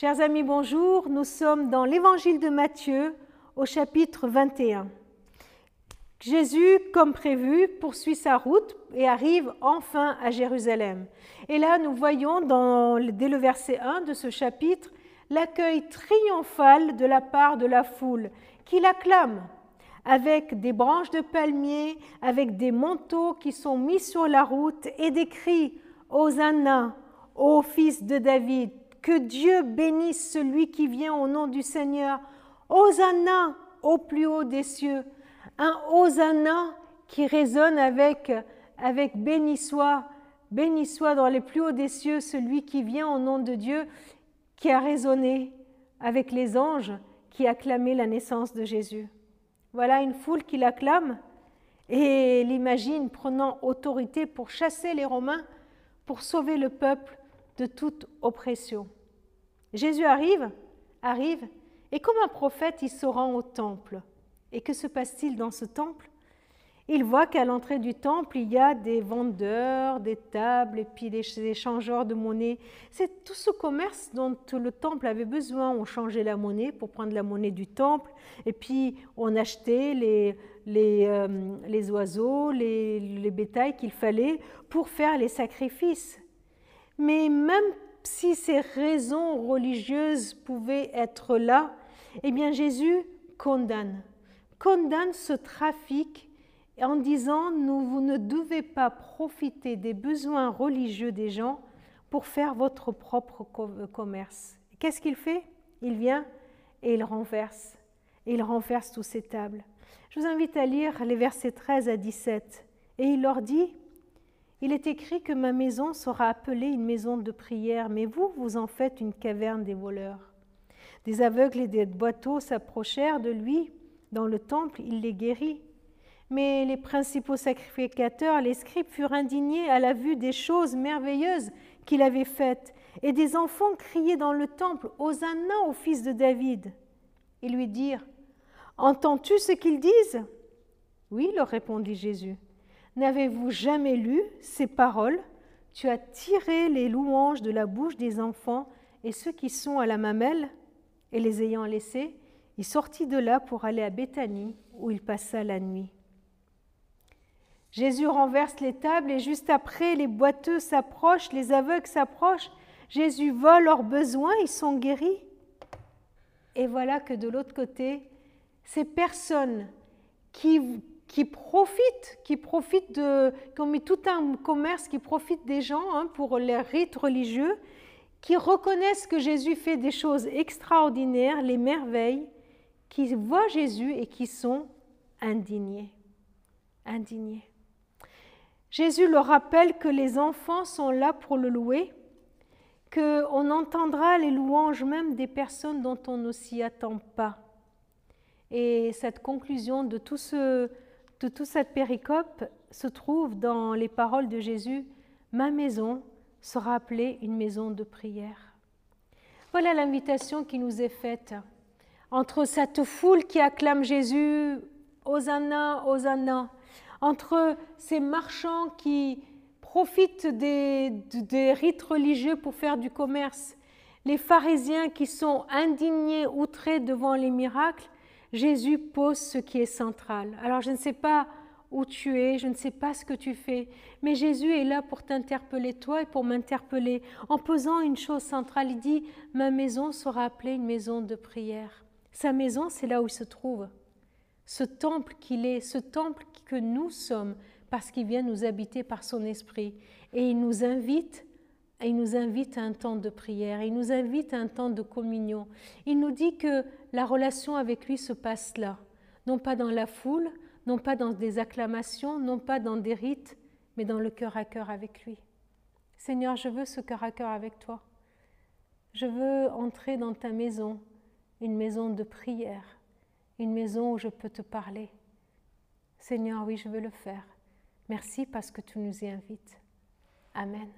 Chers amis, bonjour. Nous sommes dans l'évangile de Matthieu au chapitre 21. Jésus, comme prévu, poursuit sa route et arrive enfin à Jérusalem. Et là, nous voyons dès le verset 1 de ce chapitre l'accueil triomphal de la part de la foule qui l'acclame avec des branches de palmier, avec des manteaux qui sont mis sur la route et des cris Hosanna, ô fils de David, que Dieu bénisse celui qui vient au nom du Seigneur. Hosanna au plus haut des cieux. Un Hosanna qui résonne avec, avec béni soit, béni soit dans les plus hauts des cieux celui qui vient au nom de Dieu, qui a résonné avec les anges qui acclamaient la naissance de Jésus. Voilà une foule qui l'acclame et l'imagine prenant autorité pour chasser les Romains, pour sauver le peuple de toute oppression. Jésus arrive, arrive, et comme un prophète, il se rend au temple. Et que se passe-t-il dans ce temple? Il voit qu'à l'entrée du temple, il y a des vendeurs, des tables, et puis des échangeurs de monnaie. C'est tout ce commerce dont le temple avait besoin. On changeait la monnaie pour prendre la monnaie du temple, et puis on achetait les, les, euh, les oiseaux, les, les bétails qu'il fallait pour faire les sacrifices. Mais même si ces raisons religieuses pouvaient être là, eh bien Jésus condamne, condamne ce trafic en disant vous ne devez pas profiter des besoins religieux des gens pour faire votre propre commerce. Qu'est-ce qu'il fait? Il vient et il renverse. Et il renverse tous ces tables. Je vous invite à lire les versets 13 à 17. Et il leur dit, il est écrit que ma maison sera appelée une maison de prière, mais vous, vous en faites une caverne des voleurs. Des aveugles et des boiteaux s'approchèrent de lui dans le temple, il les guérit. Mais les principaux sacrificateurs, les scribes, furent indignés à la vue des choses merveilleuses qu'il avait faites, et des enfants criaient dans le temple Hosanna au fils de David. Ils lui dirent Entends-tu ce qu'ils disent? Oui, leur répondit Jésus. N'avez-vous jamais lu ces paroles? Tu as tiré les louanges de la bouche des enfants et ceux qui sont à la mamelle Et les ayant laissés, il sortit de là pour aller à Béthanie, où il passa la nuit. Jésus renverse les tables et juste après, les boiteux s'approchent, les aveugles s'approchent. Jésus voit leurs besoins, ils sont guéris. Et voilà que de l'autre côté, ces personnes qui qui profitent, qui profitent de, qui ont mis tout un commerce, qui profitent des gens hein, pour les rites religieux, qui reconnaissent que Jésus fait des choses extraordinaires, les merveilles, qui voient Jésus et qui sont indignés. Indignés. Jésus leur rappelle que les enfants sont là pour le louer, qu'on entendra les louanges même des personnes dont on ne s'y attend pas. Et cette conclusion de tout ce, de toute cette péricope se trouve dans les paroles de Jésus Ma maison sera appelée une maison de prière. Voilà l'invitation qui nous est faite. Entre cette foule qui acclame Jésus, Hosanna, Hosanna, entre ces marchands qui profitent des, des rites religieux pour faire du commerce, les pharisiens qui sont indignés, outrés devant les miracles, Jésus pose ce qui est central. Alors je ne sais pas où tu es, je ne sais pas ce que tu fais, mais Jésus est là pour t'interpeller toi et pour m'interpeller en posant une chose centrale. Il dit, ma maison sera appelée une maison de prière. Sa maison, c'est là où il se trouve. Ce temple qu'il est, ce temple que nous sommes, parce qu'il vient nous habiter par son esprit. Et il nous invite il nous invite à un temps de prière, il nous invite à un temps de communion. Il nous dit que la relation avec lui se passe là, non pas dans la foule, non pas dans des acclamations, non pas dans des rites, mais dans le cœur à cœur avec lui. Seigneur, je veux ce cœur à cœur avec toi. Je veux entrer dans ta maison, une maison de prière, une maison où je peux te parler. Seigneur, oui, je veux le faire. Merci parce que tu nous y invites. Amen.